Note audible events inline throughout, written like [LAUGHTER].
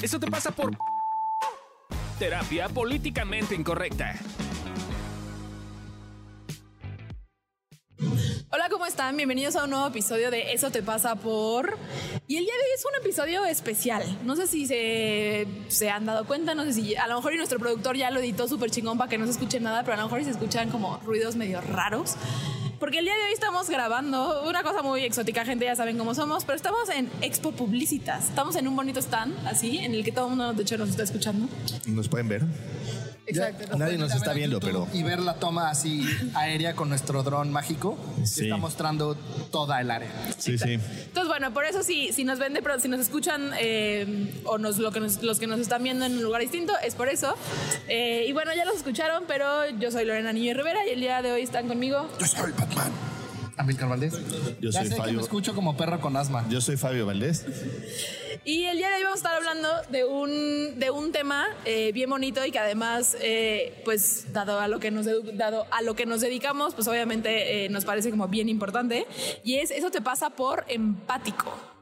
Eso te pasa por terapia políticamente incorrecta. Hola, ¿cómo están? Bienvenidos a un nuevo episodio de Eso te pasa por... Y el día de hoy es un episodio especial. No sé si se, han dado cuenta, no sé si a lo mejor y nuestro productor ya lo editó súper chingón para que no se escuche nada, pero a lo mejor se escuchan como ruidos medio raros. Porque el día de hoy estamos grabando una cosa muy exótica, gente, ya saben cómo somos, pero estamos en Expo Publicitas. Estamos en un bonito stand, así, en el que todo el mundo, de hecho, nos está escuchando. ¿Nos pueden ver? Exacto. Nadie nos está viendo, YouTube pero Y ver la toma así aérea con nuestro dron mágico. que Sí. Está mostrando toda el área. sí, sí. Entonces, bueno, por eso si, si nos ven, de, pro- si nos escuchan eh, o nos, lo que nos- los que nos están viendo en un lugar distinto, es por eso. Eh, y bueno, ya los escucharon, pero yo soy Lorena Niño Rivera y el día de hoy están conmigo. Yo soy Batman. Amilcar Valdés. Yo ya soy sé que Fabio. me escucho como perro con asma. Yo soy Fabio Valdés. Y el día de hoy vamos a estar hablando de un, de un tema eh, bien bonito y que además, eh, pues, dado a lo que nos, dado a lo que nos dedicamos, pues obviamente eh, nos parece como bien importante. Y es, eso te pasa por empático.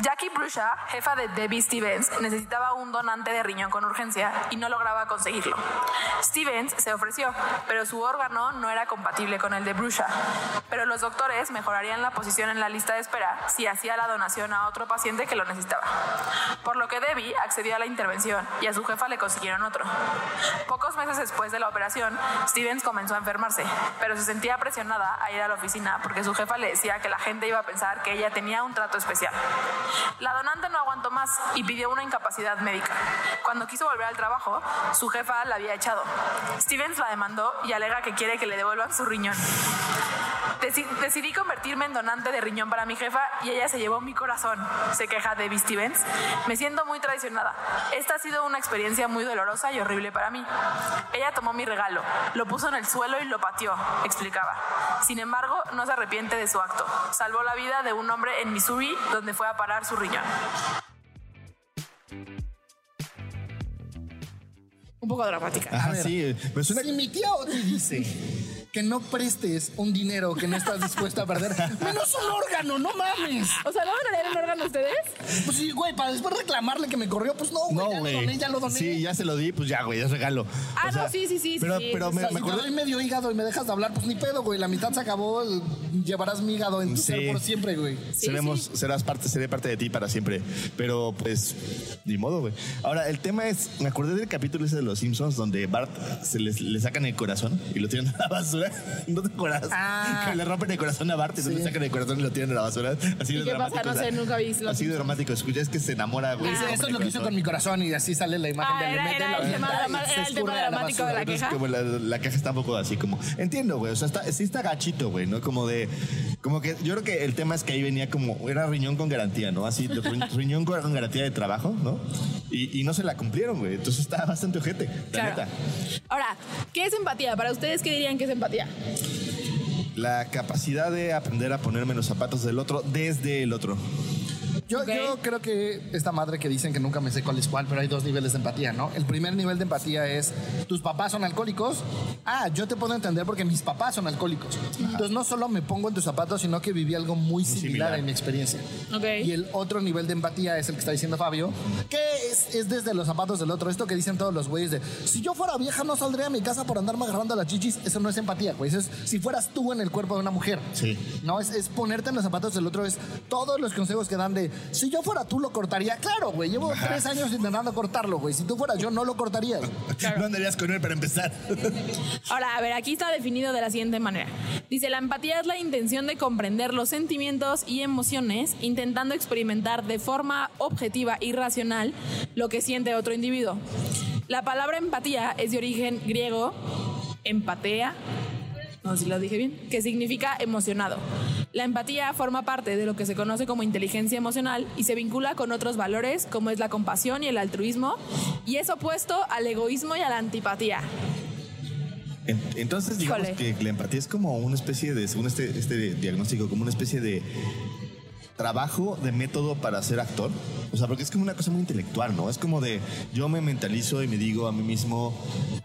Jackie Brusha, jefa de Debbie Stevens, necesitaba un donante de riñón con urgencia y no lograba conseguirlo. Stevens se ofreció, pero su órgano no era compatible con el de Brusha. Pero los doctores mejorarían la posición en la lista de espera si hacía la donación a otro paciente que lo necesitaba. Por lo que Debbie accedió a la intervención y a su jefa le consiguieron otro. Pocos meses después de la operación, Stevens comenzó a enfermarse, pero se sentía presionada a ir a la oficina porque su jefa le decía que la gente iba a pensar que ella tenía un trato especial. La donante no aguantó más y pidió una incapacidad médica. Cuando quiso volver al trabajo, su jefa la había echado. Stevens la demandó y alega que quiere que le devuelvan su riñón. Deci- decidí convertirme en donante de riñón para mi jefa y ella se llevó mi corazón, se queja Debbie Stevens. Me siento muy traicionada. Esta ha sido una experiencia muy dolorosa y horrible para mí. Ella tomó mi regalo, lo puso en el suelo y lo pateó, explicaba. Sin embargo, no se arrepiente de su acto. Salvó la vida de un hombre en Missouri donde fue a parar su riñón. Un poco dramática. Ajá, ver. sí. Me suena Si mi tía Oti dice que no prestes un dinero que no estás dispuesto a perder, menos un órgano, no mames. O sea, ¿no van a leer el órgano ustedes? Pues sí, güey, para después reclamarle que me corrió, pues no, güey. No, ya lo doné, ya lo doné. Sí, ya se lo di, pues ya, güey, es regalo. Ah, O sea, no, sí, sí, sí. Pero, sí, pero sí, me, sí. me Si te doy medio hígado y me dejas de hablar, pues ni pedo, güey. La mitad se acabó, llevarás mi hígado en tu Sí. ser por siempre, güey. Sí, seremos, serás parte, seré parte de ti para siempre. Pero pues, ni modo, güey. Ahora, el tema es, me acordé del capítulo ese de los Simpsons donde Bart se les, le sacan el corazón y lo tiran a la basura. [LAUGHS] ¿No te acuerdas? Ah. Que le rompen el corazón a Bart y entonces le sacan el corazón y lo tiran a la basura. Así ¿Y de qué dramático. pasa? No sé, nunca vi Así de dramático. Escucha, es que se enamora, güey. Ah. Eso es lo que hizo con mi corazón y así sale la imagen Ah, de era- era la el tema era el dramático de la queja. Como la, está un poco así como. Entiendo, güey. O sea, está, sí está gachito, güey, ¿no? Como de. Como que yo creo que el tema es que ahí venía como. Era riñón con garantía, ¿no? Así, [LAUGHS] riñón con garantía de trabajo, ¿no? Y, y no se la cumplieron, güey. Entonces está bastante ojete, la Claro. neta. Ahora, ¿qué es empatía? Para ustedes, ¿qué dirían que es empatía? La capacidad de aprender a ponerme los zapatos del otro desde el otro. Yo, Ok. yo creo que esta madre que dicen que nunca me sé cuál es cuál, pero hay dos niveles de empatía, ¿no? El primer nivel de empatía es, tus papás son alcohólicos. Ah, yo te puedo entender porque mis papás son alcohólicos. Entonces no solo me pongo en tus zapatos, sino que viví algo muy similar, similar. en mi experiencia. Ok. Y el otro nivel de empatía es el que está diciendo Fabio, que es, es desde los zapatos del otro. Esto que dicen todos los güeyes de, si yo fuera vieja no saldría a mi casa por andarme agarrando las chichis. Eso no es empatía, güey. Eso es si fueras tú en el cuerpo de una mujer. Sí. No, es, es ponerte en los zapatos del otro. Es todos los consejos que dan de, si yo fuera tú lo cortaría. Claro, güey. Llevo tres años intentando cortarlo, güey. Si tú fueras yo, no lo cortarías. [LAUGHS] No andarías con él para empezar. [LAUGHS] Ahora, a ver, aquí está definido de la siguiente manera. Dice, la empatía es la intención de comprender los sentimientos y emociones, intentando experimentar de forma objetiva y racional lo que siente otro individuo. La palabra empatía es de origen griego, empatea, no sé si lo dije bien, que significa emocionado. La empatía forma parte de lo que se conoce como inteligencia emocional y se vincula con otros valores como es la compasión y el altruismo y es opuesto al egoísmo y a la antipatía. En- Entonces, digamos que la empatía es como una especie de, según este, este diagnóstico, como una especie de trabajo de método para ser actor. O sea, porque es como una cosa muy intelectual, ¿no? Es como de, yo me mentalizo y me digo a mí mismo,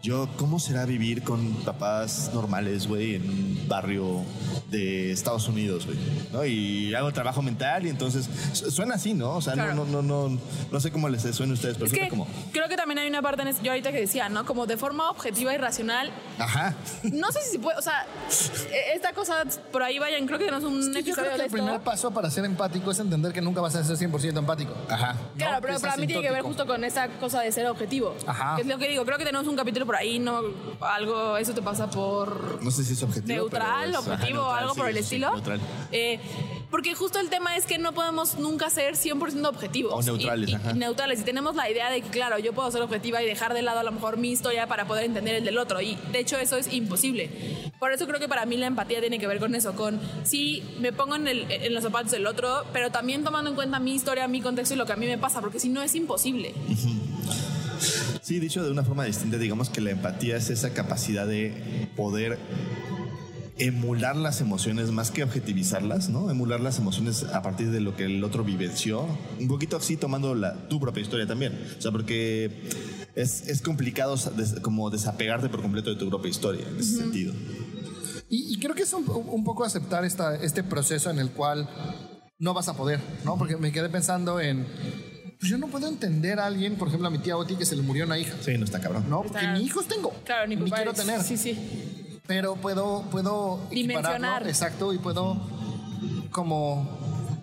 yo, ¿cómo será vivir con papás normales, güey, en un barrio de Estados Unidos, güey? ¿No? Y hago trabajo mental y entonces, su- suena así, ¿no? O sea, Claro. no, no, no, no, no sé cómo les suena a ustedes, pero Es que como, creo que también hay una parte en es- yo ahorita que decía, ¿no? Como de forma objetiva y racional. ajá. No sé si se puede, o sea, e- esta cosa por ahí vayan, creo que tenemos un Es que yo episodio creo que de el esto. primer paso para ser empático es entender que nunca vas a ser 100% empático. Ajá. Claro, No, pero para mí tiene que ver justo con esa cosa de ser objetivo. Ajá. Que es lo que digo. Creo que tenemos un capítulo por ahí, no algo, eso te pasa por No sé si es objetivo. neutral, pero es- ajá, objetivo o neutral, algo sí, por el sí, estilo. neutral. Eh, porque justo el tema es que no podemos nunca ser 100% objetivos. O neutrales, Y, ajá. y neutrales. Y tenemos la idea de que, claro, yo puedo ser objetiva y dejar de lado a lo mejor mi historia para poder entender el del otro. Y de hecho eso es imposible. Por eso creo que para mí la empatía tiene que ver con eso, con sí, me pongo en, el- en los zapatos del otro, pero también tomando en cuenta mi historia, mi contexto y lo que a mí me pasa, porque si no es imposible. Sí, dicho de una forma distinta, digamos que la empatía es esa capacidad de poder emular las emociones más que objetivizarlas, ¿no? Emular las emociones a partir de lo que el otro vivenció. Un poquito así tomando la, tu propia historia también. O sea, porque es, es complicado des- como desapegarte por completo de tu propia historia en ese sentido. Y, y creo que es un, un poco aceptar esta, este proceso en el cual no vas a poder, ¿no? Porque me quedé pensando en, pues yo no puedo entender a alguien, por ejemplo a mi tía Oti que se le murió una hija, Sí, no está cabrón. ¿no? Porque Está- ni hijos tengo, Claro, ni, ni quiero tener, Sí, sí. Pero puedo, puedo Dimensionar. exacto, y puedo como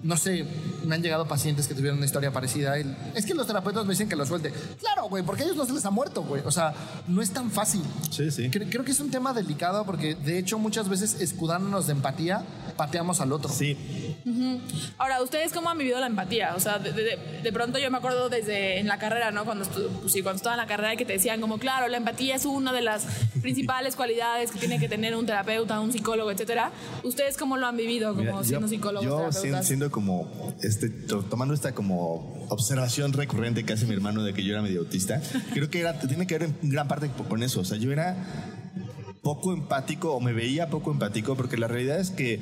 no sé, me han llegado pacientes que tuvieron una historia parecida. y es que los terapeutas me dicen que lo suelte. Claro, güey, porque a ellos no se les ha muerto, güey. O sea, no es tan fácil. Sí, sí. Cre- Creo que es un tema delicado porque de hecho muchas veces escudándonos de empatía pateamos al otro. Sí, Ahora, ¿ustedes cómo han vivido la empatía? O sea, de, de- de pronto yo me acuerdo desde en la carrera, ¿no? Cuando, estu- pues sí, cuando estaba en la carrera y que te decían como, claro, la empatía es una de las principales [LAUGHS] cualidades que tiene que tener un terapeuta, un psicólogo, etcétera. ¿Ustedes cómo lo han vivido como Mira, siendo psicólogos, yo terapeutas? siendo, siendo como to- tomando esta como observación recurrente que hace mi hermano de que yo era medio autista creo que tiene que ver en gran parte con eso. O sea yo era poco empático o me veía poco empático porque la realidad es que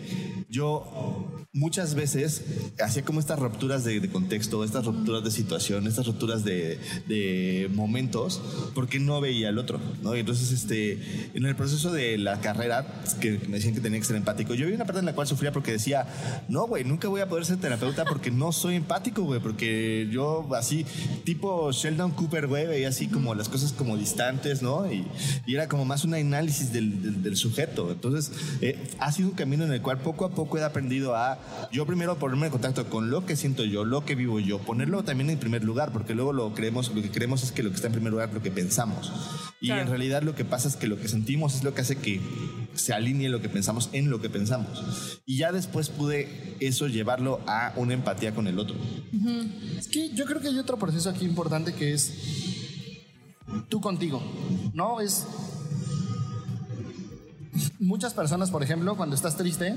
yo muchas veces hacía como estas rupturas de, de contexto, estas rupturas de situación, estas rupturas de, de momentos porque no veía al otro, ¿no? Y entonces, este, en el proceso de la carrera, que me decían que tenía que ser empático, yo vi una parte en la cual sufría porque decía, no, güey, nunca voy a poder ser terapeuta porque no soy empático, güey, porque yo así, tipo Sheldon Cooper, güey, veía así como las cosas como distantes, ¿no? Y, y era como más un análisis del, del- del sujeto. Entonces, eh, ha sido un camino en el cual poco a poco he aprendido a, yo primero ponerme en contacto con lo que siento yo, lo que vivo yo, ponerlo también en primer lugar, porque luego lo creemos, lo que creemos es que lo que está en primer lugar es lo que pensamos. Y Claro. en realidad lo que pasa es que lo que sentimos es lo que hace que se alinee lo que pensamos en lo que pensamos. Y ya después pude eso llevarlo a una empatía con el otro. Es que yo creo que hay otro proceso aquí importante que es tú contigo, ¿no? Es muchas personas, por ejemplo, cuando estás triste,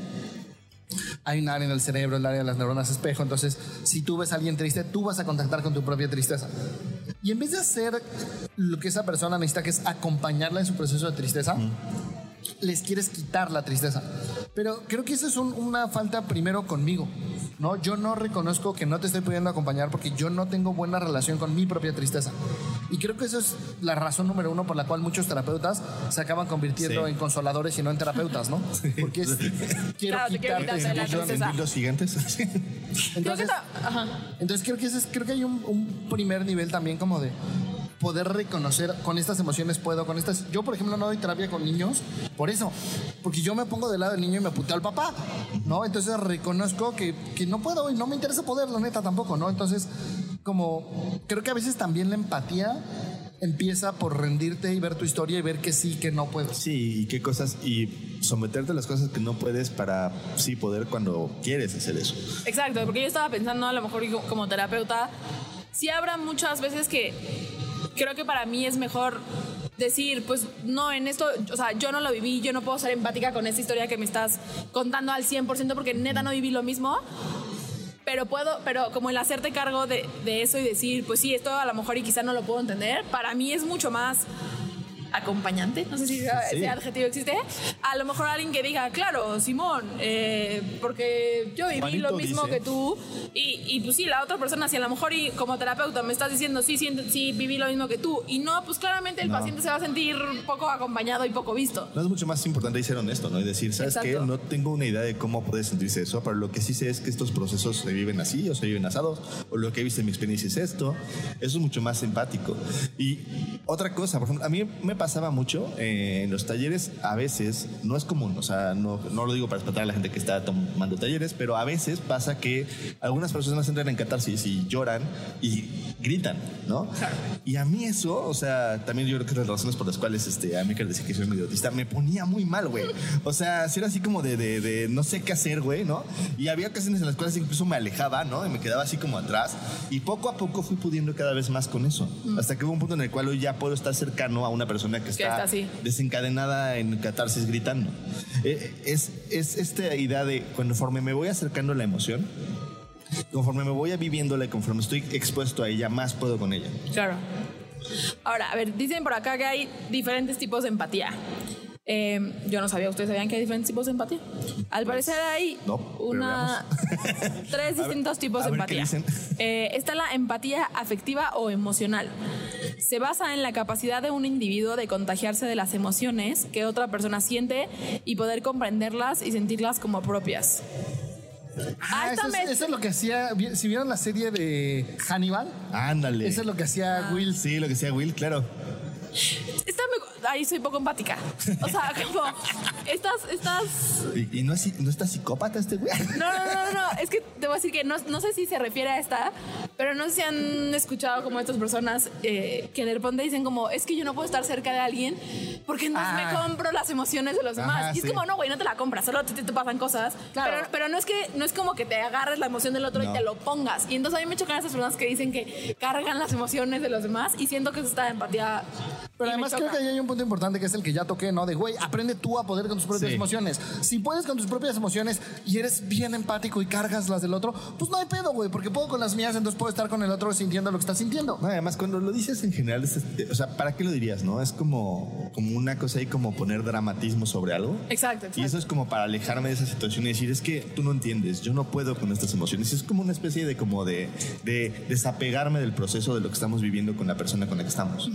hay un área en el cerebro, el área de las neuronas espejo, entonces si tú ves a alguien triste, tú vas a contactar con tu propia tristeza. Y en vez de hacer lo que esa persona necesita, que es acompañarla en su proceso de tristeza, les quieres quitar la tristeza. Pero creo que eso es un- una falta primero conmigo. ¿no? Yo no reconozco que no te estoy pudiendo acompañar porque yo no tengo buena relación con mi propia tristeza. Y creo que eso es la razón número uno por la cual muchos terapeutas se acaban convirtiendo Sí. en consoladores y no en terapeutas, ¿no? Porque es, [LAUGHS] quiero Claro, quitarte la tristeza. ¿En los gigantes? [LAUGHS] Creo que Entonces, entonces creo que ese es- creo que hay un, un primer nivel también como de poder reconocer con estas emociones puedo, con estas. Yo, por ejemplo, no doy terapia con niños por eso, porque yo me pongo del lado del niño y me puteo al papá, ¿no? Entonces reconozco que, que no puedo y no me interesa poder, la neta tampoco, ¿no? Entonces, como creo que a veces también la empatía empieza por rendirte y ver tu historia y ver que sí, que no puedes. Sí, y qué cosas, y someterte a las cosas que no puedes para sí poder cuando quieres hacer eso. Exacto, porque yo estaba pensando a lo mejor como terapeuta, sí habrá muchas veces que creo que para mí es mejor decir, pues no, en esto, o sea, yo no lo viví, yo no puedo ser empática con esta historia que me estás contando al 100% porque neta no viví lo mismo. Pero puedo, pero como el hacerte cargo de, de eso y decir, pues sí, esto a lo mejor y quizá no lo puedo entender, para mí es mucho más acompañante, no sé si ese adjetivo existe, a lo mejor alguien que diga, claro, Simón, eh, porque yo viví Juanito lo mismo dice. que tú y, y, pues sí, la otra persona, si a lo mejor y como terapeuta me estás diciendo, sí, sí, sí, viví lo mismo que tú y no, pues claramente el No. paciente se va a sentir poco acompañado y poco visto. No es mucho más importante ser honesto, ¿no? Y decir, ¿sabes Exacto. qué? No tengo una idea de cómo puede sentirse eso, pero lo que sí sé es que estos procesos se viven así o se viven asados, o lo que he visto en mi experiencia es esto. Eso es mucho más empático. Y otra cosa, por ejemplo, a mí me pasaba mucho eh, en los talleres, a veces, no es común, o sea, no, no lo digo para espantar a la gente que está tomando talleres, pero a veces pasa que algunas personas entran en catarsis y lloran y gritan, ¿no? Y a mí eso, o sea, también yo creo que es las razones por las cuales este, a mí que decía que soy medio autista, me ponía muy mal, güey. O sea, si era así como de, de, de no sé qué hacer, güey, ¿no? Y había ocasiones en las cuales incluso me alejaba, ¿no? Y me quedaba así como atrás. Y poco a poco fui pudiendo cada vez más con eso. Hasta que hubo un punto en el cual hoy ya puedo estar cercano a una persona que está, desencadenada en catarsis gritando. Eh, es, es esta idea de conforme me voy acercando a la emoción, conforme me voy viviéndola y conforme estoy expuesto a ella, más puedo con ella. Claro. Ahora, a ver, dicen por acá que hay diferentes tipos de empatía. Eh, yo no sabía, ¿ustedes sabían que hay diferentes tipos de empatía? Al parecer hay no, una, [LAUGHS] tres distintos tipos a de ver qué empatía. dicen. Eh, está la empatía afectiva o emocional. Se basa en la capacidad de un individuo de contagiarse de las emociones que otra persona siente y poder comprenderlas y sentirlas como propias. Ah, esta eso, es, eso es lo que hacía. Si vieron la serie de Hannibal, Ándale. eso es lo que hacía Will. Sí, lo que sea Will, claro. Me- ahí soy poco empática. O sea, como estas, estas ¿Y, y no, es, no está psicópata este güey? No, no, no, no, es que te voy a decir que no, no sé si se refiere a esta, pero no sé si han escuchado como estas personas eh, que de repente dicen como, es que yo no puedo estar cerca de alguien porque no Ah. me compro las emociones de los demás. Ajá, y es sí. como, no, güey, no te la compras, solo te, te pasan cosas. Claro. Pero, pero no es que no es como que te agarres la emoción del otro No. y te lo pongas. Y entonces a mí me chocan esas personas que dicen que cargan las emociones de los demás y siento que eso está de empatía. Pero y además creo que ahí hay un punto importante que es el que ya toqué, ¿no? De, güey, aprende tú a poder con tus propias Sí. emociones. Si puedes con tus propias emociones y eres bien empático y cargas las del otro, pues no hay pedo, güey, porque puedo con las mías, entonces puedo estar con el otro sintiendo lo que está sintiendo. No, además, cuando lo dices en general, es este- o sea, ¿para qué lo dirías, no? Es como, como una cosa ahí como poner dramatismo sobre algo. Exacto, exacto. Y eso es como para alejarme de esa situación y decir, es que tú no entiendes, yo no puedo con estas emociones. Es como una especie de como de, de desapegarme del proceso de lo que estamos viviendo con la persona con la que estamos.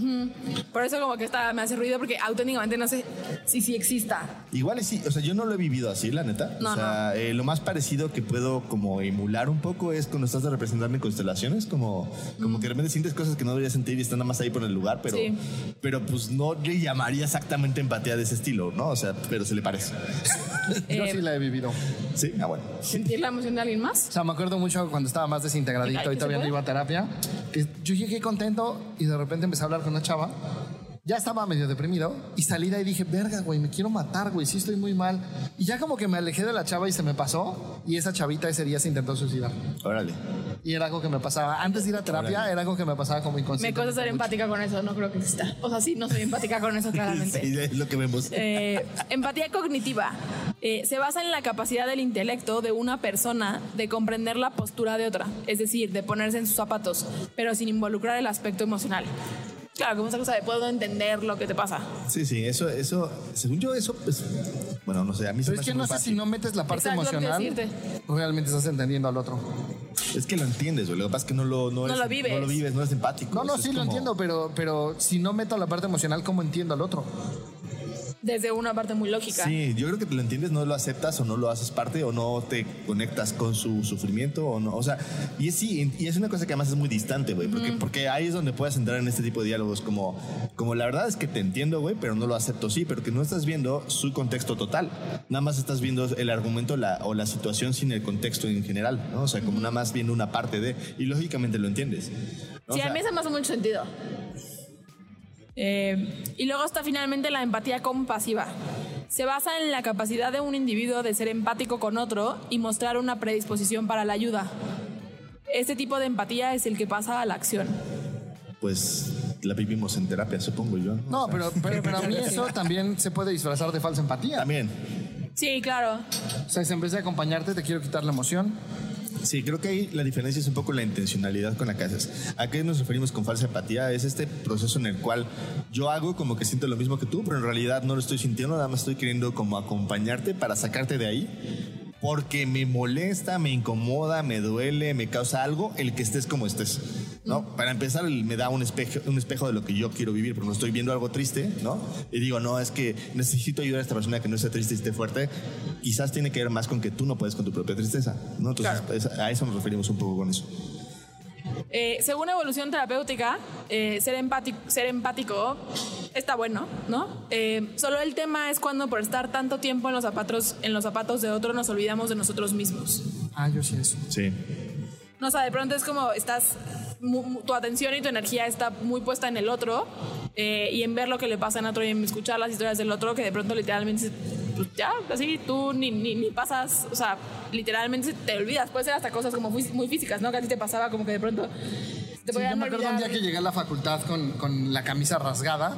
Por eso como que esta me hace ruido porque auténticamente no sé si sí exista. Igual y sí, o sea, yo no lo he vivido así, la neta. No, o sea, eh, lo más parecido que puedo como emular un poco es cuando estás representando en constelaciones, como, como que de repente sientes cosas que no deberías sentir y están nada más ahí por el lugar, pero, Sí. pero pues no le llamaría exactamente empatía de ese estilo, ¿no? O sea, pero se le parece. [LAUGHS] Yo Eh, sí la he vivido. Sí, ah, bueno. ¿Sentir la emoción de alguien más? O sea, me acuerdo mucho cuando estaba más desintegradito y ¿que todavía no iba a terapia, que yo llegué contento y de repente empecé a hablar con una chava. Ya estaba medio deprimido y salí de ahí y dije, verga, güey, me quiero matar, güey, sí estoy muy mal. Y ya como que me alejé de la chava y se me pasó y esa chavita ese día se intentó suicidar. Órale. Y era algo que me pasaba, antes de ir a terapia, era algo que me pasaba como Me inconsciente. cuesta ser empática con eso, no creo que exista. O sea, sí, no soy empática con eso [LAUGHS] claramente. Sí, es lo que vemos. Eh, empatía cognitiva eh, se basa en la capacidad del intelecto de una persona de comprender la postura de otra, es decir, de ponerse en sus zapatos, pero sin involucrar el aspecto emocional. Claro, como esa cosa de puedo entender lo que te pasa. Sí, sí, eso, eso, según yo, eso, pues, bueno, no sé, a mí se Pero me es que no sé fácil. si no metes la parte Exacto, emocional, realmente estás entendiendo al otro. Es que lo entiendes, güey. Lo que pasa es que no lo, no No eres- lo vives. No lo vives, no eres empático. No, no, sí es lo entiendo, pero, pero si no meto la parte emocional, ¿cómo entiendo al otro? Desde una parte muy lógica. Sí, yo creo que te lo entiendes, no lo aceptas o no lo haces parte o no te conectas con su sufrimiento o no. O sea, y es sí, y es una cosa que además es muy distante, güey, porque, porque ahí es donde puedes entrar en este tipo de diálogos como, como la verdad es que te entiendo, güey, pero no lo acepto, sí, pero que no estás viendo su contexto total. Nada más estás viendo el argumento la, o la situación sin el contexto en general, ¿no? O sea, como nada más viendo una parte de, y lógicamente lo entiendes. ¿no? O Sí, a sea, mí eso me hace mucho sentido. Eh, y luego está finalmente la empatía compasiva. Se basa en la capacidad de un individuo de ser empático con otro y mostrar una predisposición para la ayuda. Este tipo de empatía es el que pasa a la acción. Pues la vivimos en terapia, supongo yo. No, pero, pero, pero a mí [LAUGHS] eso también se puede disfrazar de falsa empatía. También. Sí, claro. O sea, si en vez de acompañarte te quiero quitar la emoción. Sí, creo que ahí la diferencia es un poco la intencionalidad con la que haces. ¿A qué nos referimos con falsa empatía? Es este proceso en el cual yo hago como que siento lo mismo que tú, pero en realidad no lo estoy sintiendo, nada más estoy queriendo como acompañarte para sacarte de ahí. Porque me molesta, me incomoda, me duele, me causa algo el que estés como estés. ¿No? Para empezar, me da un espejo, un espejo de lo que yo quiero vivir, porque no estoy viendo algo triste, ¿no? Y digo, no, es que necesito ayudar a esta persona que no esté triste y esté fuerte. Quizás tiene que ver más con que tú no puedes con tu propia tristeza, ¿no? Entonces, es- a eso nos referimos un poco con eso. Eh, según evolución terapéutica, eh, ser, empático, ser empático está bueno, ¿no? Eh, solo el tema es cuando por estar tanto tiempo en los zapatos, en los zapatos de otro nos olvidamos de nosotros mismos. Ah, yo sí eso. Sí. No, o sea, de pronto es como estás, tu atención y tu energía está muy puesta en el otro eh, y en ver lo que le pasa en otro y en escuchar las historias del otro que de pronto literalmente, pues ya, así tú ni, ni, ni pasas, o sea, literalmente te olvidas. Puede ser hasta cosas como muy, muy físicas, ¿no? Que a ti te pasaba como que de pronto te Sí, yo me acuerdo un día que llegué a la facultad con, con la camisa rasgada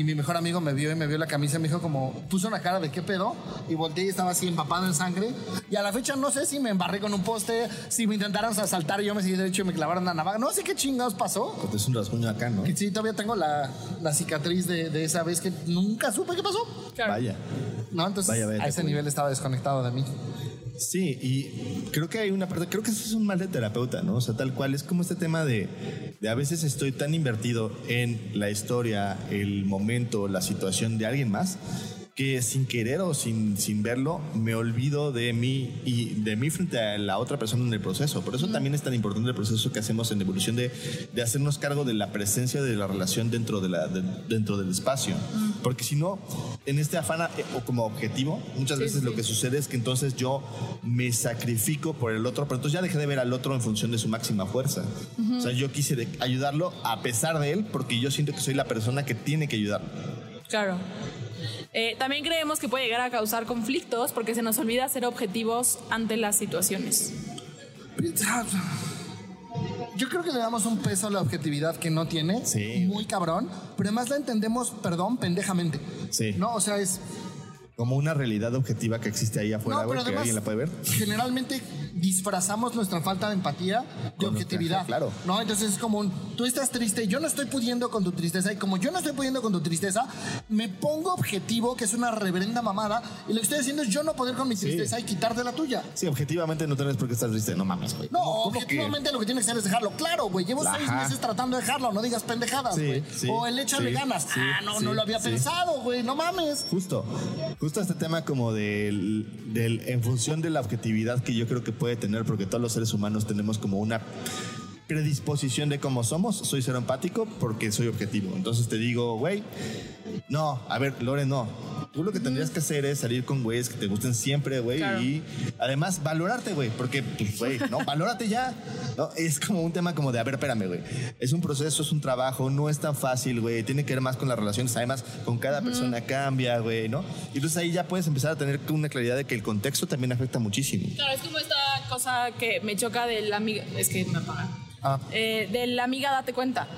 y mi mejor amigo me vio y me vio la camisa y me dijo como, puso una cara de qué pedo y volteé y estaba así empapado en sangre y a la fecha no sé si me embarré con un poste, si me intentaron asaltar y yo me seguí derecho y me clavaron una navaja, no sé qué chingados pasó. Porque es un rasguño acá, ¿no? Que sí, todavía tengo la, la cicatriz de, de esa vez que nunca supe qué pasó. Claro. Vaya. No, entonces Vaya, vaya, a ese nivel estaba desconectado de mí. Sí, y creo que hay una parte, creo que eso es un mal de terapeuta, ¿no? O sea, tal cual es como este tema de, de a veces estoy tan invertido en la historia, el momento, la situación de alguien más, que sin querer o sin, sin verlo, me olvido de mí y de mí frente a la otra persona en el proceso. Por eso también es tan importante el proceso que hacemos en evolución de, de hacernos cargo de la presencia de la relación dentro, de la, de- dentro del espacio. Porque si no, en este afán eh, o como objetivo, muchas Sí, veces sí. lo que sucede es que entonces yo me sacrifico por el otro, pero entonces ya dejé de ver al otro en función de su máxima fuerza. O sea, yo quise ayudarlo a pesar de él porque yo siento que soy la persona que tiene que ayudarlo. Claro. Eh, también creemos que puede llegar a causar conflictos porque se nos olvida ser objetivos ante las situaciones. Yo creo que le damos un peso a la objetividad que no tiene, Sí. muy cabrón, pero además la entendemos, perdón, pendejamente. Sí. No, o sea, es Como una realidad objetiva que existe ahí afuera, No, güey, que además, alguien la puede ver. Generalmente disfrazamos nuestra falta de empatía de Con objetividad. nuestra- claro. ¿no? Entonces es como un, tú estás triste, yo no estoy pudiendo con tu tristeza, y como yo no estoy pudiendo con tu tristeza, me pongo objetivo, que es una reverenda mamada, y lo que estoy haciendo es yo no poder con mi tristeza y quitarte la tuya. Sí, objetivamente no tienes por qué estar triste. No mames, güey. No, objetivamente lo que tienes que hacer es dejarlo. Claro, güey. Llevo seis meses tratando de dejarlo. No digas pendejadas, Sí, güey. sí, o el échale sí, ganas. sí, ah, no, sí, no lo había sí. pensado, güey. No mames. Justo, justo este tema como del, del, en función de la objetividad que yo creo que puede tener, porque todos los seres humanos tenemos como una predisposición de cómo somos, soy ser empático porque soy objetivo. Entonces te digo, güey, no, a ver, Lore, no. Tú lo que tendrías que hacer es salir con güeyes que te gusten siempre, güey, Claro. y además valorarte, güey, porque, pues, güey, no, [LAUGHS] valórate ya. No, es como un tema como de, a ver, espérame, güey. Es un proceso, es un trabajo, no es tan fácil, güey. Tiene que ver más con las relaciones, además, con cada persona cambia, güey, ¿no? Y entonces ahí ya puedes empezar a tener una claridad de que el contexto también afecta muchísimo. Claro, es como esta cosa que me choca de la amiga. Es que me apagan. Ah. Eh, de la amiga, date cuenta.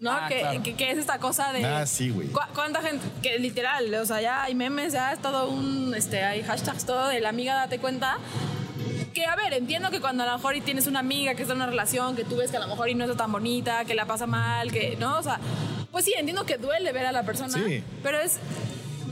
¿No? Ah, que, claro. que, que es esta cosa de. Ah, sí, güey. ¿cu- ¿Cuánta gente? Que literal, o sea, ya hay memes, ya es todo un. Este, hay hashtags, todo de la amiga, date cuenta. Que a ver, entiendo que cuando a lo mejor y tienes una amiga que está en una relación, que tú ves que a lo mejor y no está tan bonita, que la pasa mal, que. ¿No? O sea, pues sí, entiendo que duele ver a la persona. Sí. Pero es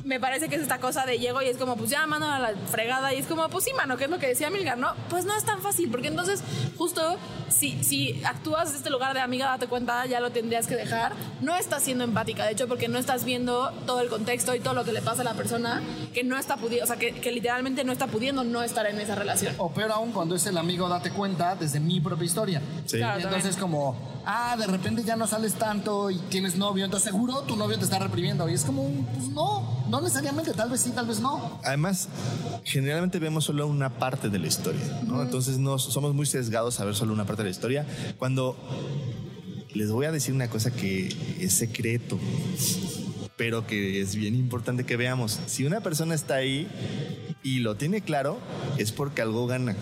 me parece que es esta cosa de llego y es como, pues ya mano a la fregada y es como, pues sí, mano, que es lo que decía Milgar, ¿no? Pues no es tan fácil, porque entonces, justo, si, si actúas desde este lugar de amiga, date cuenta, ya lo tendrías que dejar. No estás siendo empática, de hecho, porque no estás viendo todo el contexto y todo lo que le pasa a la persona que no está pudiendo, o sea, que, que literalmente no está pudiendo no estar en esa relación. O peor aún cuando es el amigo, date cuenta desde mi propia historia. Sí. Claro, Y entonces como, ah, de repente ya no sales tanto y tienes novio, entonces seguro tu novio te está reprimiendo. Y es como, un, pues no, no necesariamente, tal vez sí, tal vez no. Además, generalmente vemos solo una parte de la historia, ¿no? Entonces no, somos muy sesgados a ver solo una parte de la historia. Cuando les voy a decir una cosa que es secreto, pero que es bien importante que veamos. Si una persona está ahí y lo tiene claro, es porque algo gana.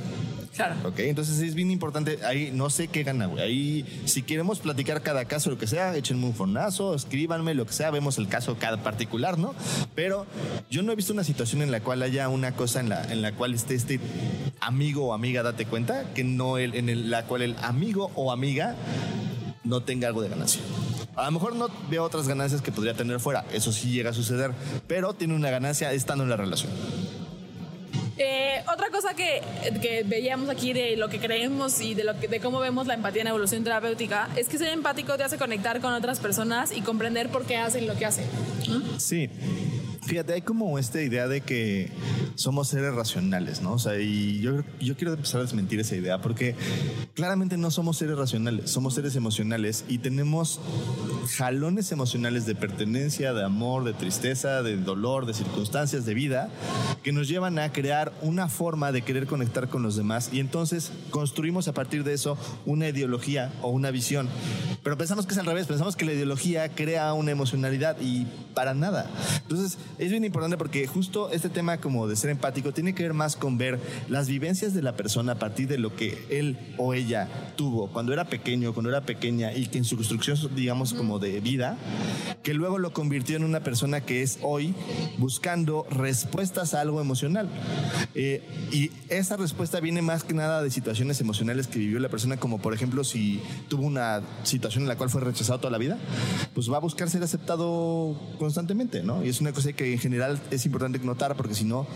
[LAUGHS] Claro. ¿Ok? Entonces es bien importante. Ahí no sé qué gana, güey. Ahí, si queremos platicar cada caso, lo que sea, échenme un fornazo, escríbanme, lo que sea, vemos el caso cada particular, ¿no? Pero yo no he visto una situación en la cual haya una cosa en la, en la cual esté este amigo o amiga, date cuenta, que no el, en el- la cual el amigo o amiga no tenga algo de ganancia. A lo mejor no veo otras ganancias que podría tener fuera, eso sí llega a suceder, pero tiene una ganancia estando en la relación. Eh, otra cosa que, que veíamos aquí de lo que creemos y de, lo que, de cómo vemos la empatía en evolución terapéutica es que ser empático te hace conectar con otras personas y comprender por qué hacen lo que hacen. Sí. Fíjate, hay como esta idea de que somos seres racionales, ¿no? O sea, y yo, yo quiero empezar a desmentir esa idea porque claramente no somos seres racionales, somos seres emocionales y tenemos jalones emocionales de pertenencia, de amor, de tristeza, de dolor, de circunstancias de vida que nos llevan a crear una forma de querer conectar con los demás y entonces construimos a partir de eso una ideología o una visión. Pero pensamos que es al revés, pensamos que la ideología crea una emocionalidad y para nada. Entonces es bien importante porque justo este tema como de ser empático tiene que ver más con ver las vivencias de la persona a partir de lo que él o ella tuvo cuando era pequeño, cuando era pequeña y que en su construcción, digamos, como de vida, que luego lo convirtió en una persona que es hoy buscando respuestas a algo emocional. Eh, y esa respuesta viene más que nada de situaciones emocionales que vivió la persona, como por ejemplo si tuvo una situación en la cual fue rechazado toda la vida, pues va a buscar ser aceptado constantemente, ¿no? Y es una cosa que en general es importante notar porque si no,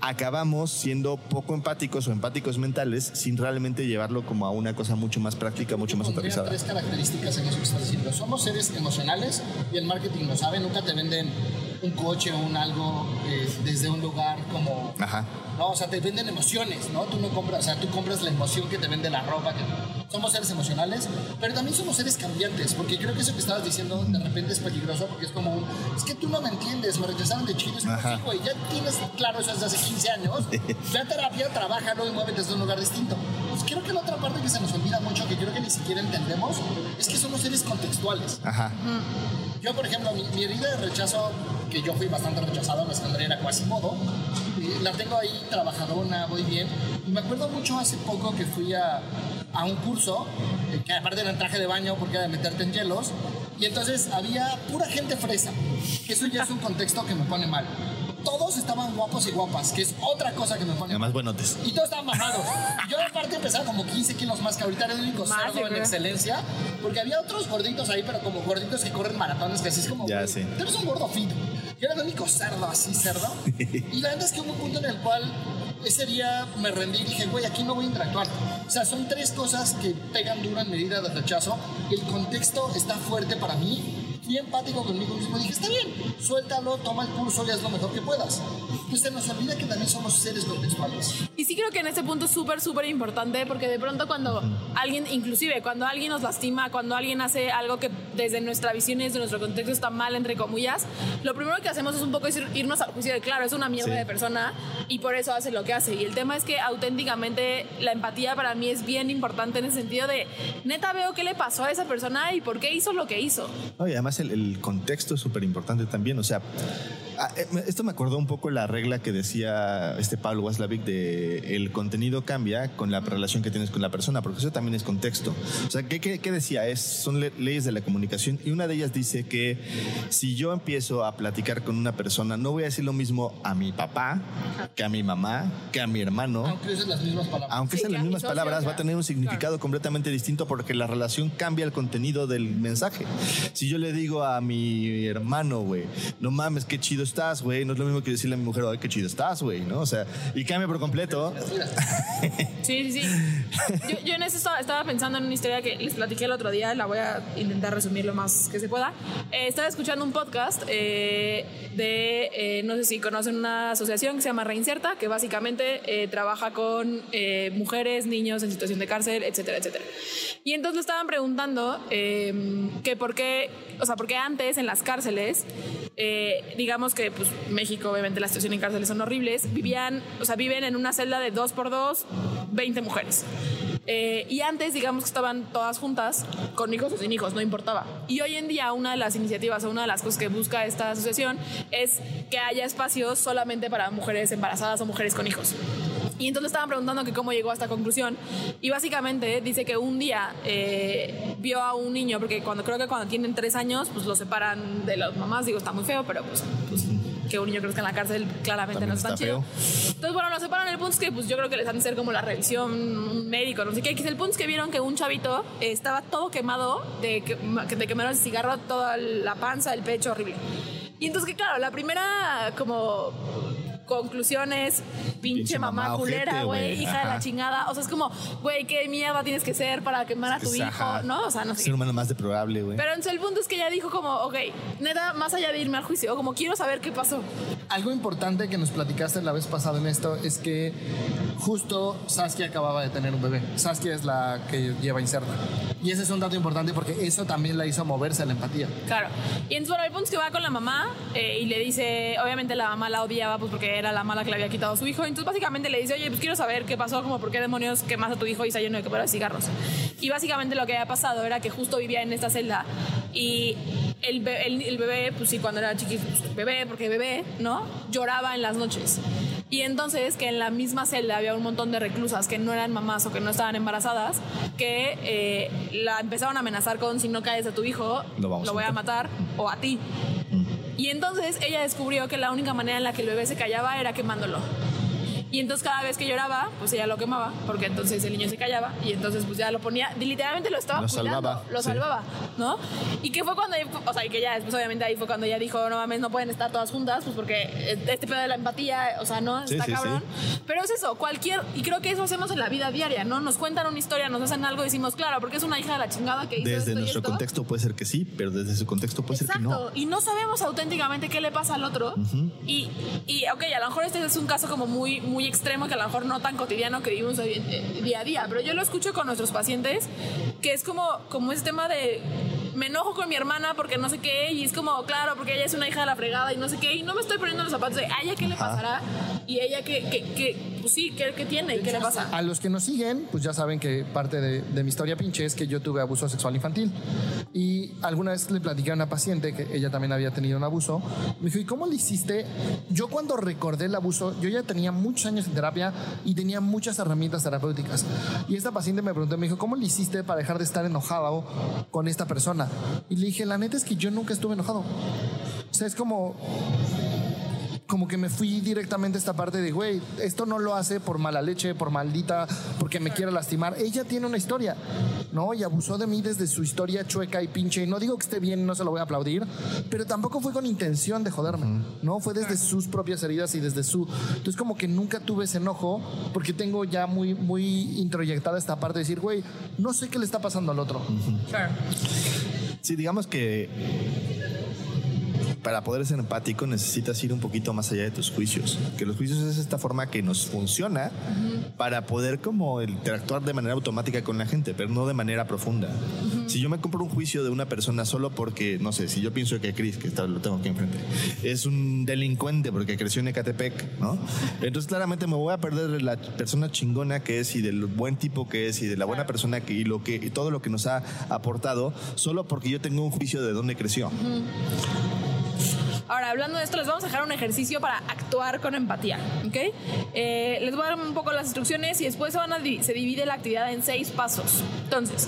acabamos siendo poco empáticos o empáticos mentales sin realmente llevarlo como a una cosa mucho más práctica, mucho más aterrizada. tres características en eso que estás diciendo. Somos seres emocionales y el marketing lo sabe. Nunca te venden un coche o un algo eh, desde un lugar como... Ajá. No, o sea, te venden emociones, ¿no? Tú no compras, o sea, tú compras la emoción que te vende la ropa. Que... Somos seres emocionales, pero también somos seres cambiantes, porque creo que eso que estabas diciendo de repente es peligroso, porque es como un, es que tú no me entiendes, me rechazaron de chido, es güey, ya tienes claro eso desde hace 15 años, [LAUGHS] ve a terapia, trabájalo y muévete desde un lugar distinto. Pues creo que la otra parte que se nos olvida mucho, que creo que ni siquiera entendemos, es que somos seres contextuales. Ajá. Yo, por ejemplo, mi, mi herida de rechazo, que yo fui bastante rechazado la secundaria, era Quasimodo, eh, la tengo ahí trabajadona, voy bien. Y me acuerdo mucho hace poco que fui a, a un curso, eh, que aparte era en traje de baño porque era de meterte en hielos, y entonces había pura gente fresa, eso ya es un contexto que me pone mal. Todos estaban guapos y guapas, que es otra cosa que me pone. Además, buenotes. Y todos estaban mamados. Yo aparte empezaba como 15 kilos más que ahorita era el único Más, cerdo en excelencia. Porque había otros gorditos ahí, pero como gorditos que corren maratones, que así es como... Ya, sí. Tú eres un gordo fit. Yo era el único cerdo así, cerdo. [LAUGHS] y la verdad es que hubo un punto en el cual ese día me rendí y dije, güey, aquí no voy a interactuar. O sea, son tres cosas que pegan duro en medida de rechazo. El contexto está fuerte para mí. Fui empático conmigo mismo y dije, está bien, suéltalo, toma el curso y haz lo mejor que puedas. Pues se nos olvida que también somos seres contextuales. Y sí creo que en este punto es súper, súper importante porque de pronto cuando alguien, inclusive cuando alguien nos lastima, cuando alguien hace algo que desde nuestra visión y desde nuestro contexto está mal, entre comillas, lo primero que hacemos es un poco ir- irnos al juicio de, claro, es una mierda Sí. de persona y por eso hace lo que hace. Y el tema es que auténticamente la empatía para mí es bien importante en el sentido de, neta veo qué le pasó a esa persona y por qué hizo lo que hizo. No, y además el, contexto es súper importante también. O sea, esto me acordó un poco la regla que decía este Pablo Waslavic de el contenido cambia con la relación que tienes con la persona, porque eso también es contexto. O sea, ¿qué, qué- qué decía? Es, son le- leyes de la comunicación y una de ellas dice que si yo empiezo a platicar con una persona, no voy a decir lo mismo a mi papá, que a mi mamá, que a mi hermano. Aunque uses las mismas palabras. Aunque Sí, sean que las mismas socio, palabras, ya. va a tener un significado completamente distinto porque la relación cambia el contenido del mensaje. Si yo le digo a mi hermano, güey, no mames, qué chido estás, güey, no es lo mismo que decirle a mi mujer, ay, qué chido estás, güey, ¿no? O sea, y cambia por completo. [LAUGHS] Sí, sí, sí. Yo, yo en eso estaba, pensando en una historia que les platiqué el otro día, la voy a intentar resumir lo más que se pueda. Eh, estaba escuchando un podcast eh, de, eh, no sé si conocen una asociación que se llama Reinserta, que básicamente eh, trabaja con eh, mujeres, niños en situación de cárcel, etcétera, etcétera. Y entonces le estaban preguntando eh, que por qué, o sea, porque antes en las cárceles, eh, digamos que pues México, obviamente la situación en cárceles son horribles, vivían, o sea, viven en una celda de dos por dos, 20 mujeres. Eh, y antes, digamos que estaban todas juntas, con hijos o sin hijos, no importaba. Y hoy en día, una de las iniciativas o una de las cosas que busca esta asociación es que haya espacios solamente para mujeres embarazadas o mujeres con hijos. Y entonces le estaban preguntando que cómo llegó a esta conclusión. Y básicamente dice que un día eh, vio a un niño, porque cuando creo que cuando tienen tres años, pues lo separan de las mamás. Digo, está muy feo, pero pues, pues que un niño crezca en la cárcel claramente También no es tan está chido. feo. Entonces, bueno, lo separan. El punto es que pues, yo creo que les han de hacer como la revisión un médico, no sé qué. El punto es que vieron que un chavito eh, estaba todo quemado, de, que, de quemaron el cigarro, toda la panza, el pecho, horrible. Y entonces, que claro, la primera como conclusión es pinche, Pinche mamá, mamá culera, güey, hija de la Ajá. chingada. O sea, es como, güey, qué mierda tienes que ser para quemar a tu hijo, ajá. ¿no? O sea, no sé. Ser humano más deplorable, güey. Pero entonces el punto es que ella dijo como, ok, neta, más allá de irme al juicio, como quiero saber qué pasó. Algo importante que nos platicaste la vez pasada en esto es que justo Saskia acababa de tener un bebé. Saskia es la que lleva inserta. Y ese es un dato importante porque eso también la hizo moverse a la empatía. Claro. Y entonces, bueno, el punto es que va con la mamá eh, y le dice, obviamente la mamá la odiaba pues porque era la mala que le había quitado a su hijo. Entonces, básicamente le dice, oye, pues quiero saber qué pasó, como por qué demonios quemas a tu hijo y está lleno de quebrados de cigarros. Y básicamente lo que había pasado era que justo vivía en esta celda y el, be- el- el bebé, pues sí, cuando era chiquito, pues, bebé, porque bebé, ¿no? Lloraba en las noches. Y entonces que en la misma celda había un montón de reclusas que no eran mamás o que no estaban embarazadas, que eh, la empezaron a amenazar con si no caes a tu hijo, Lo vamos a voy a matar". matar o a ti. Y entonces ella descubrió que la única manera en la que el bebé se callaba era quemándolo. Y entonces cada vez que lloraba, pues ella lo quemaba, porque entonces el niño se callaba y entonces pues ya lo ponía, literalmente lo estaba Lo cuidando, salvaba, lo sí. salvaba, ¿no? Y que fue cuando, o sea, y que ya después obviamente ahí fue cuando ella dijo, no mames, no pueden estar todas juntas, pues porque este pedo de la empatía, o sea, no, Sí, está sí, cabrón. Pero es eso, cualquier, y creo que eso hacemos en la vida diaria, ¿no? Nos cuentan una historia, nos hacen algo y decimos, claro, porque es una hija de la chingada que hizo Desde esto y nuestro esto. contexto puede ser que sí, pero desde su contexto puede ser que Exacto, no. y no sabemos auténticamente qué le pasa al otro. y, y, ok, a lo mejor este es un caso como muy, muy extremo, que a lo mejor no tan cotidiano que vivimos eh, día a día, pero yo lo escucho con nuestros pacientes, que es como, como ese tema de me enojo con mi hermana porque no sé qué, y es como, claro, porque ella es una hija de la fregada y no sé qué, y no me estoy poniendo los zapatos de, ¿a ella qué le pasará? Y ella qué, qué, qué- pues sí, ¿qué, qué tiene y qué le pasa? A los que nos siguen, pues ya saben que parte de, de mi historia pinche es que yo tuve abuso sexual infantil. Y alguna vez le platicé a una paciente que ella también había tenido un abuso. Me dijo, ¿y cómo le hiciste? Yo cuando recordé el abuso, yo ya tenía muchos años en terapia y tenía muchas herramientas terapéuticas. Y esta paciente me preguntó, me dijo, ¿cómo le hiciste para dejar de estar enojado con esta persona? Y le dije, la neta es que yo nunca estuve enojado. O sea, es como, como que me fui directamente a esta parte de, güey, esto no lo hace por mala leche, por maldita, porque me quiere lastimar. Ella tiene una historia, ¿no? Y abusó de mí desde su historia chueca y pinche. Y no digo que esté bien, no se lo voy a aplaudir, pero tampoco fue con intención de joderme, ¿no? Fue desde sus propias heridas y desde su... Entonces como que nunca tuve ese enojo porque tengo ya muy, muy introyectada esta parte de decir, güey, no sé qué le está pasando al otro. Sí, digamos que para poder ser empático necesitas ir un poquito más allá de tus juicios. Que los juicios es esta forma que nos funciona para poder como interactuar de manera automática con la gente, pero no de manera profunda. Si yo me compro un juicio de una persona solo porque, no sé, si yo pienso que Chris, que está, lo tengo aquí enfrente, es un delincuente porque creció en Ecatepec, ¿no? Entonces claramente me voy a perder de la persona chingona que es y del buen tipo que es y de la buena persona que y lo que y todo lo que nos ha aportado solo porque yo tengo un juicio de dónde creció. Ahora, hablando de esto, les vamos a dejar un ejercicio para actuar con empatía, ¿ok? Eh, les voy a dar un poco las instrucciones y después se, van a se divide la actividad en seis pasos. Entonces,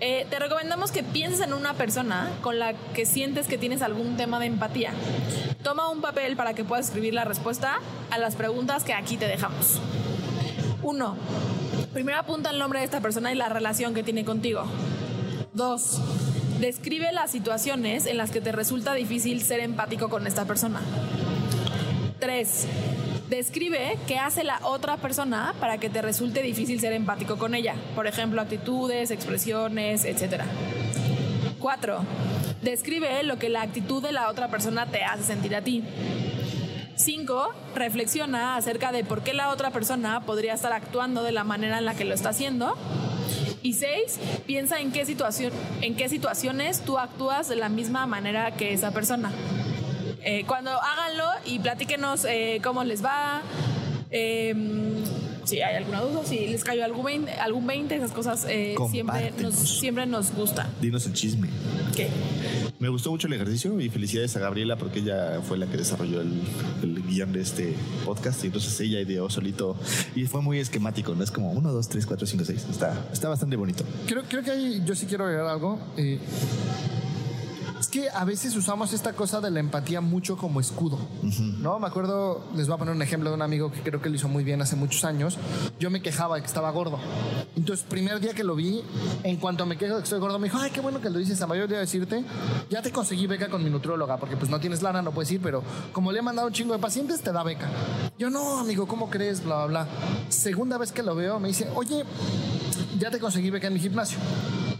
eh, te recomendamos que pienses en una persona con la que sientes que tienes algún tema de empatía. Toma un papel para que puedas escribir la respuesta a las preguntas que aquí te dejamos. Uno, primero apunta el nombre de esta persona y la relación que tiene contigo. Dos, describe las situaciones en las que te resulta difícil ser empático con esta persona. Tres, describe qué hace la otra persona para que te resulte difícil ser empático con ella. Por ejemplo, actitudes, expresiones, etc. Cuatro, describe lo que la actitud de la otra persona te hace sentir a ti. 5. Reflexiona acerca de por qué la otra persona podría estar actuando de la manera en la que lo está haciendo. Y 6. Piensa en qué, situación, en qué situaciones tú actúas de la misma manera que esa persona. Eh, cuando háganlo y platíquenos eh, cómo les va, eh, si hay alguna duda, si les cayó algún 20, algún 20 esas cosas eh, siempre, nos, siempre nos gusta. Dinos el chisme. ¿Qué? Me gustó mucho el ejercicio y felicidades a Gabriela porque ella fue la que desarrolló el, el guion de este podcast y entonces ella ideó solito y fue muy esquemático, ¿no? Es como 1, 2, 3, 4, 5, 6. Está, está bastante bonito. Creo, creo que ahí yo sí quiero agregar algo. eh, que a veces usamos esta cosa de la empatía mucho como escudo, ¿no? Me acuerdo, les voy a poner un ejemplo de un amigo que creo que lo hizo muy bien hace muchos años. Yo me quejaba de que estaba gordo. Entonces, primer día que lo vi, en cuanto me quejo de que estoy gordo, me dijo, ay, qué bueno que lo dices, a mayor día de decirte, ya te conseguí beca con mi nutrióloga, porque pues no tienes lana, no puedes ir, pero como le he mandado un chingo de pacientes, te da beca. Yo, no, amigo, ¿cómo crees? Bla, bla, bla. Segunda vez que lo veo, me dice, oye, ya te conseguí beca en mi gimnasio.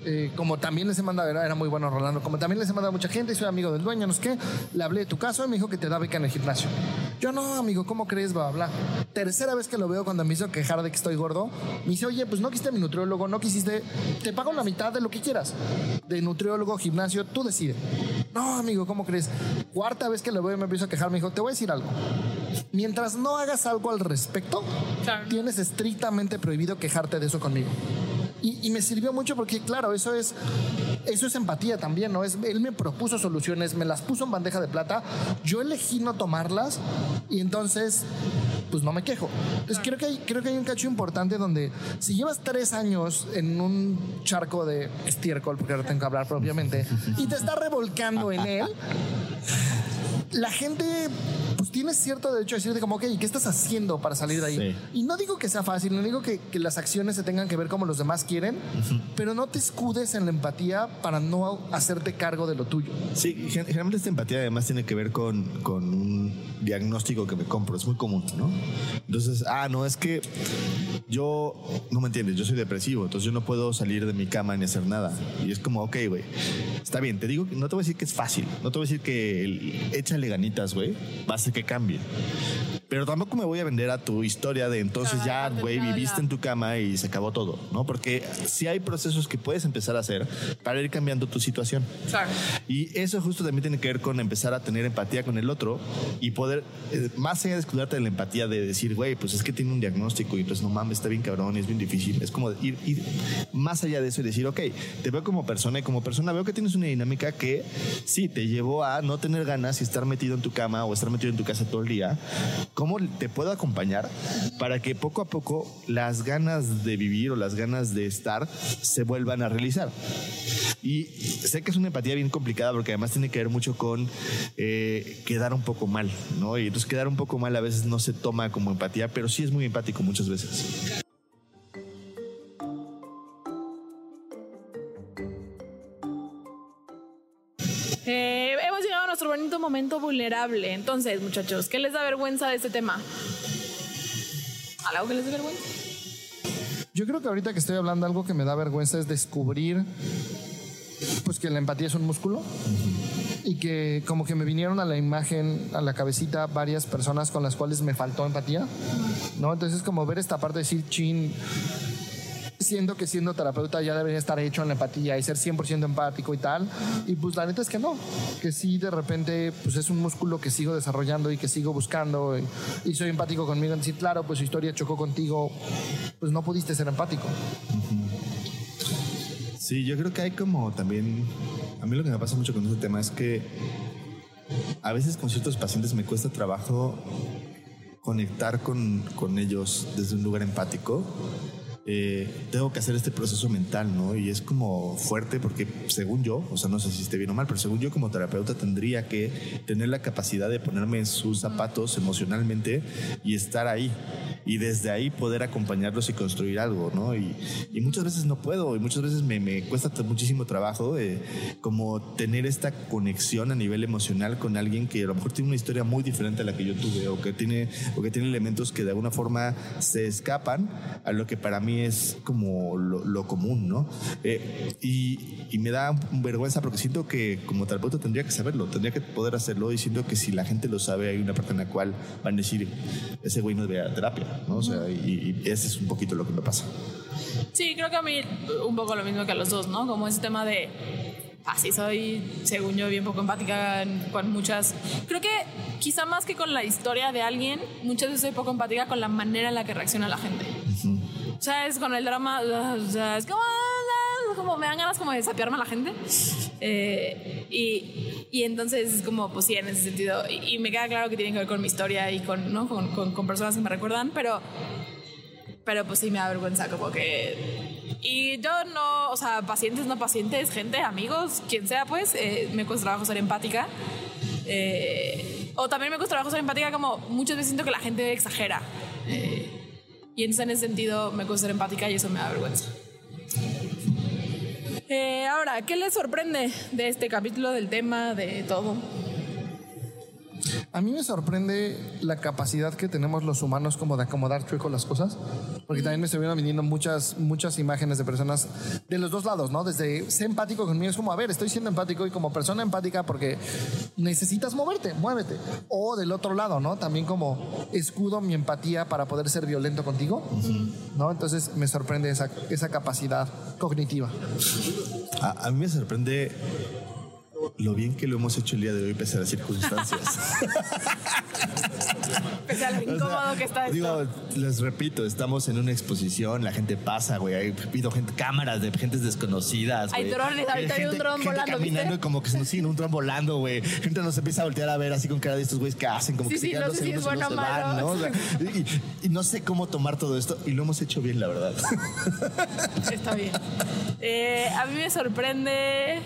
Eh, como también les he mandado, era, era muy bueno Rolando, como también les he mandado a mucha gente, soy amigo del dueño, no sé qué, le hablé de tu caso y me dijo que te da beca en el gimnasio. Yo no, amigo, ¿cómo crees? Bla, bla. Tercera vez que lo veo cuando me hizo quejar de que estoy gordo, me dice, oye, pues no quisiste mi nutriólogo, no quisiste, te pago la mitad de lo que quieras. De nutriólogo, gimnasio, tú decides. No, amigo, ¿cómo crees? Cuarta vez que lo veo y me empiezo a quejar, me dijo, te voy a decir algo. Mientras no hagas algo al respecto, Claro. tienes estrictamente prohibido quejarte de eso conmigo. Y, me sirvió mucho porque, claro, eso es, eso es empatía también, ¿no? Es, él me propuso soluciones, me las puso en bandeja de plata, yo elegí no tomarlas y entonces, pues no me quejo. Entonces creo que, hay, creo que hay un cacho importante donde si llevas tres años en un charco de estiércol, porque ahora tengo que hablar propiamente, y te estás revolcando en él, la gente pues tiene cierto derecho a decirte como, ok, ¿qué estás haciendo para salir de ahí? Sí. Y no digo que sea fácil, no digo que, que las acciones se tengan que ver como los demás quieren, pero no te escudes en la empatía para no hacerte cargo de lo tuyo. Sí, gen- generalmente esta empatía además tiene que ver con, con un diagnóstico que me compro, es muy común, ¿no? Entonces, ah, no, es que yo, no me entiendes, yo soy depresivo, entonces yo no puedo salir de mi cama ni hacer nada. Y es como, ok, güey, está bien, te digo, no te voy a decir que es fácil, no te voy a decir que el- échale ganitas, güey, va a que cambie. Pero tampoco me voy a vender a tu historia de entonces ya, güey, viviste en tu cama y se acabó todo, ¿no? Porque sí hay procesos que puedes empezar a hacer para ir cambiando tu situación. Y eso justo también tiene que ver con empezar a tener empatía con el otro y poder, eh, más allá de escudarte de la empatía de decir, güey, pues es que tiene un diagnóstico y entonces no mames, está bien cabrón y es bien difícil. Es como ir, ir más allá de eso y decir, ok, te veo como persona y como persona veo que tienes una dinámica que sí te llevó a no tener ganas y estar metido en tu cama o estar metido en tu casa todo el día. ¿Cómo te puedo acompañar para que poco a poco las ganas de vivir o las ganas de estar se vuelvan a realizar? Y sé que es una empatía bien complicada porque además tiene que ver mucho con eh, quedar un poco mal, ¿no? Y entonces quedar un poco mal a veces no se toma como empatía, pero sí es muy empático muchas veces. Bonito momento vulnerable. Entonces, muchachos, ¿qué les da vergüenza de este tema? ¿Algo que les dé vergüenza? Yo creo que ahorita que estoy hablando algo que me da vergüenza es descubrir pues que la empatía es un músculo y que como que me vinieron a la imagen, a la cabecita varias personas con las cuales me faltó empatía, ¿no? Entonces como ver esta parte de decir, chin, siendo que siendo terapeuta ya debería estar hecho en la empatía y ser 100% empático y tal. Y pues la neta es que no, que sí de repente pues es un músculo que sigo desarrollando y que sigo buscando y, y soy empático conmigo decir, claro, pues su historia chocó contigo, pues no pudiste ser empático. Sí, yo creo que hay como también, a mí lo que me pasa mucho con este tema es que a veces con ciertos pacientes me cuesta trabajo conectar con, con ellos desde un lugar empático. Eh, tengo que hacer este proceso mental, ¿no? Y es como fuerte porque según yo, o sea, no sé si esté bien o mal, pero según yo como terapeuta tendría que tener la capacidad de ponerme en sus zapatos emocionalmente y estar ahí. Y desde ahí poder acompañarlos y construir algo, ¿no? Y, y muchas veces no puedo y muchas veces me, me cuesta muchísimo trabajo eh, como tener esta conexión a nivel emocional con alguien que a lo mejor tiene una historia muy diferente a la que yo tuve o que tiene, o que tiene elementos que de alguna forma se escapan a lo que para mí es como lo, lo común, ¿no? Eh, y, y me da vergüenza porque siento que como terapeuta tendría que saberlo, tendría que poder hacerlo y siento que si la gente lo sabe hay una parte en la cual van a decir, ese güey no debe ir a terapia, ¿no? O sea, y, y ese es un poquito lo que me pasa. Sí, creo que a mí un poco lo mismo que a los dos, ¿no? Como ese tema de así soy, según yo, bien poco empática con muchas. Creo que quizá más que con la historia de alguien, muchas veces soy poco empática con la manera en la que reacciona la gente. O sea, es con el drama, o sea, es como, como me dan ganas como de sapearme a la gente. Eh, y, y entonces es como, pues sí, en ese sentido. Y, y me queda claro que tiene que ver con mi historia y con, ¿no? con, con, con personas que me recuerdan, pero, pero pues sí me da vergüenza como que... Y yo no, o sea, pacientes, no pacientes, gente, amigos, quien sea, pues, eh, me cuesta trabajo ser empática. Eh, o también me cuesta trabajo ser empática como muchas veces siento que la gente exagera. Eh, y entonces en ese sentido me cuesta ser empática y eso me da vergüenza. Eh, ahora, ¿qué les sorprende de este capítulo, del tema, de todo? A mí me sorprende la capacidad que tenemos los humanos como de acomodar chueco las cosas, porque también me estuvieron viniendo muchas, muchas imágenes de personas de los dos lados, ¿no? Desde ser empático conmigo es como, a ver, estoy siendo empático y como persona empática porque necesitas moverte, muévete. O del otro lado, ¿no? También como escudo mi empatía para poder ser violento contigo, ¿no? Entonces me sorprende esa, esa capacidad cognitiva. A, a mí me sorprende lo bien que lo hemos hecho el día de hoy pese a las circunstancias. [LAUGHS] Pese a lo O sea, incómodo que está esto. Digo, les repito, estamos en una exposición, la gente pasa, güey. Hay pido gente, cámaras de gentes desconocidas. Hay güey. drones, ahorita hay un dron volando, caminando ¿viste? y como que se nos siguen un dron volando, güey. Gente nos empieza a voltear a ver así con cara de estos güeyes que hacen, como Sí, que se sí, quedan no sé si es segundos y no bueno se o van, malo. ¿no? O sea, y, y no sé cómo tomar todo esto y lo hemos hecho bien, la verdad. Está bien. Eh, a mí me sorprende.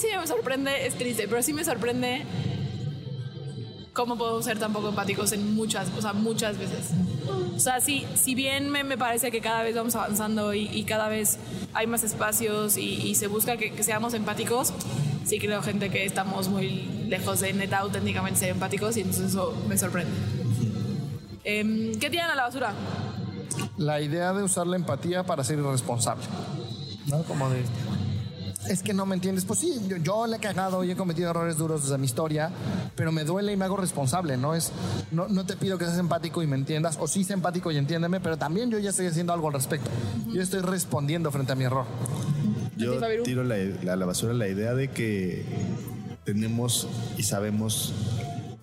Sí me sorprende, es triste, pero sí me sorprende cómo podemos ser tan poco empáticos en muchas, o sea, muchas veces. O sea, sí, si bien me, me parece que cada vez vamos avanzando y, y cada vez hay más espacios y, y se busca que, que seamos empáticos, sí creo, gente, que estamos muy lejos de neta auténticamente ser empáticos y entonces eso me sorprende. Em, ¿Qué tiran a la basura? la idea de usar la empatía para ser irresponsable. ¿No? Como de. Es que no me entiendes. Pues sí, yo, yo le he cagado y he cometido errores duros desde mi historia, pero me duele y me hago responsable. No es, no, no te pido que seas empático y me entiendas, o sí sé empático y entiéndeme, pero también yo ya estoy haciendo algo al respecto. Yo estoy respondiendo frente a mi error. Yo tiro la, la- a la basura la idea de que tenemos y sabemos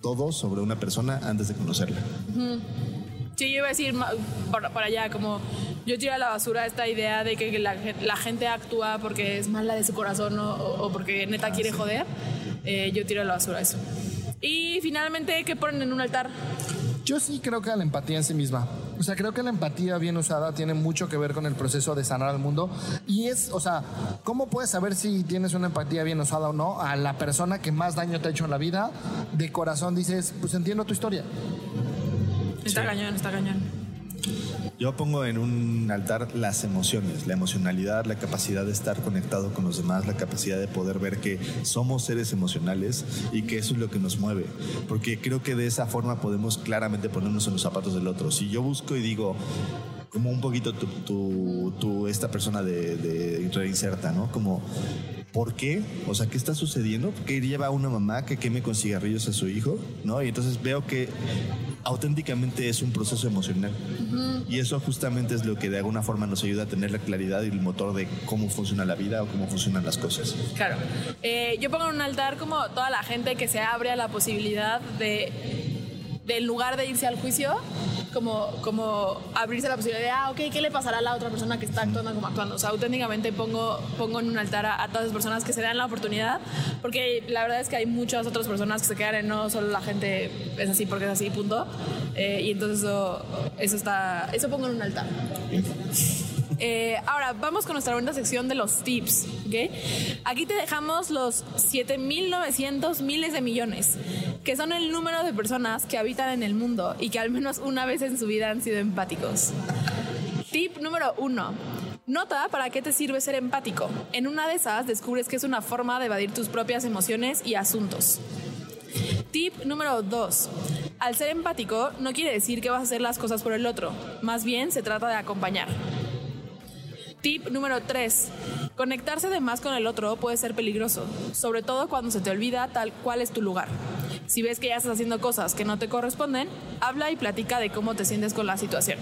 todo sobre una persona antes de conocerla. Sí, yo iba a decir para allá, como yo tiro a la basura esta idea de que la, la gente actúa porque es mala de su corazón o, o- o porque neta quiere joder. Eh, yo tiro a la basura eso. Y finalmente, ¿qué ponen en un altar? Yo sí creo que la empatía en sí misma. O sea, creo que la empatía bien usada tiene mucho que ver con el proceso de sanar al mundo. Y es, o sea, ¿cómo puedes saber si tienes una empatía bien usada o no? A la persona que más daño te ha hecho en la vida, de corazón dices, pues entiendo tu historia. Está cañón, está cañón. Yo pongo en un altar las emociones, la emocionalidad, la capacidad de estar conectado con los demás, la capacidad de poder ver que somos seres emocionales y que eso es lo que nos mueve. Porque creo que de esa forma podemos claramente ponernos en los zapatos del otro. Si yo busco y digo, como un poquito tu- tu- esta persona de, de reinserta, ¿no? Como, ¿por qué? O sea, ¿qué está sucediendo? ¿Por qué lleva una mamá que queme con cigarrillos a su hijo? ¿No? Y entonces veo que auténticamente es un proceso emocional. Y eso justamente es lo que de alguna forma nos ayuda a tener la claridad y el motor de cómo funciona la vida o cómo funcionan las cosas. Claro. Eh, yo pongo en un altar como toda la gente que se abre a la posibilidad de, de en lugar de irse al juicio, como, como abrirse la posibilidad de, ah, ok, ¿qué le pasará a la otra persona que está actuando como actuando? O sea, auténticamente pongo, pongo en un altar a, a todas las personas que se dan la oportunidad, porque la verdad es que hay muchas otras personas que se quedan en no solo la gente es así porque es así, punto. Eh, y entonces eso, eso está, eso pongo en un altar. Eh, ahora, vamos con nuestra segunda sección de los tips. Aquí te dejamos los 7.900 miles de millones, que son el número de personas que habitan en el mundo y que al menos una vez en su vida han sido empáticos. Tip número uno. Nota para qué te sirve ser empático. En una de esas descubres que es una forma de evadir tus propias emociones y asuntos. Tip número 2. Al ser empático no quiere decir que vas a hacer las cosas por el otro, más bien se trata de acompañar. Tip número 3. Conectarse de más con el otro puede ser peligroso, sobre todo cuando se te olvida tal cual es tu lugar. Si ves que ya estás haciendo cosas que no te corresponden, habla y platica de cómo te sientes con la situación.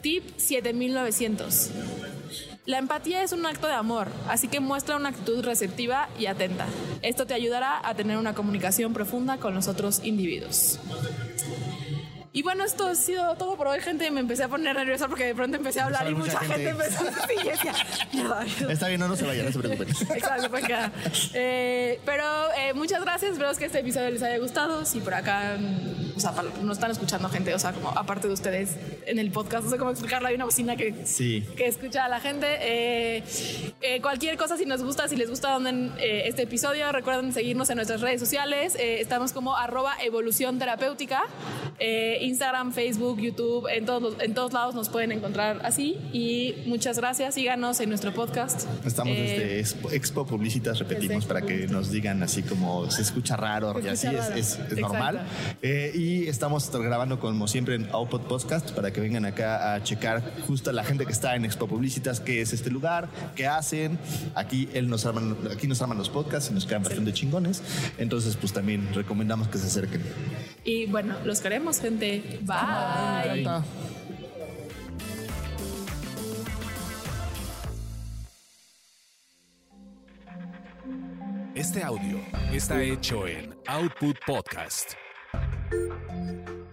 Tip 7900. La empatía es un acto de amor, así que muestra una actitud receptiva y atenta. Esto te ayudará a tener una comunicación profunda con los otros individuos. Y bueno, esto ha sido todo por hoy, gente. Me empecé a poner nerviosa porque de pronto empecé a hablar y Mucha mucha gente, empezó a decir, decía. Está bien, no, no se vayan, no se preocupen. Exacto, pues acá. Eh, pero eh, muchas gracias, espero que este episodio les haya gustado. Si por acá o sea, nos están escuchando gente, o sea, como aparte de ustedes en el podcast, no sé cómo explicarlo, hay una bocina que, Sí. que escucha a la gente. Eh, eh, cualquier cosa, si nos gusta, si les gusta donde, eh, este episodio, recuerden seguirnos en nuestras redes sociales. Estamos como arroba evolución terapéutica. Instagram, Facebook, YouTube, en todos, los- en todos lados nos pueden encontrar así. Y muchas gracias, síganos en nuestro podcast. Estamos desde Expo, Expo Publicitas, repetimos, para que nos digan así como se escucha raro Se y así es, es- normal. Y estamos grabando como siempre en Output Podcast para que vengan acá a checar justo a la gente que está en Expo Publicitas, qué es este lugar, qué hacen. Aquí, él nos arman, aquí nos arman los podcasts y nos quedan bastante chingones. Entonces, pues también recomendamos que se acerquen. Y bueno, los queremos, gente. Bye. Está. Este audio está hecho en Output Podcast. ま。うん